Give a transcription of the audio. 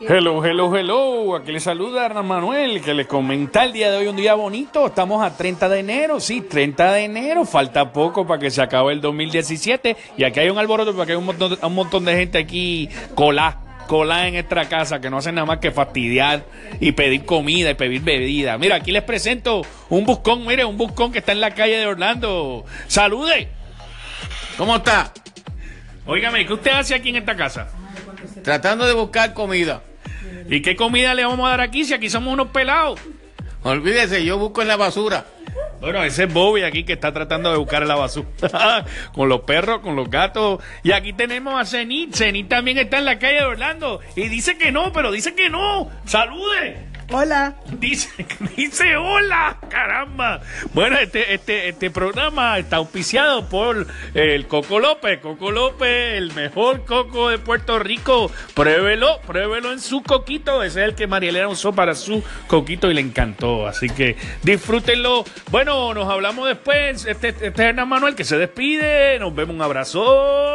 Hello, hello, hello. Aquí le saluda Hernán Manuel, que le comenta el día de hoy un día bonito. Estamos a 30 de enero, sí, 30 de enero. Falta poco para que se acabe el 2017. Y aquí hay un alboroto porque hay un montón, un montón de gente aquí colá, colá en esta casa que no hacen nada más que fastidiar y pedir comida y pedir bebida. Mira, aquí les presento un buscón, mire, un buscón que está en la calle de Orlando. ¡Salude! ¿Cómo está? Óigame, ¿qué usted hace aquí en esta casa? Tratando de buscar comida. ¿Y qué comida le vamos a dar aquí si aquí somos unos pelados? Olvídese, yo busco en la basura. Bueno, ese es Bobby aquí que está tratando de buscar en la basura. con los perros, con los gatos. Y aquí tenemos a Zenit. Zenit también está en la calle de Orlando. Y dice que no, pero dice que no. ¡Salude! Hola. Dice, dice hola, caramba. Bueno, este, este, este programa está auspiciado por el Coco López. Coco López, el mejor coco de Puerto Rico. Pruébelo, pruébelo en su coquito. Ese es el que Marielena usó para su coquito y le encantó. Así que disfrútenlo. Bueno, nos hablamos después. Este, este es Hernán Manuel que se despide. Nos vemos un abrazo.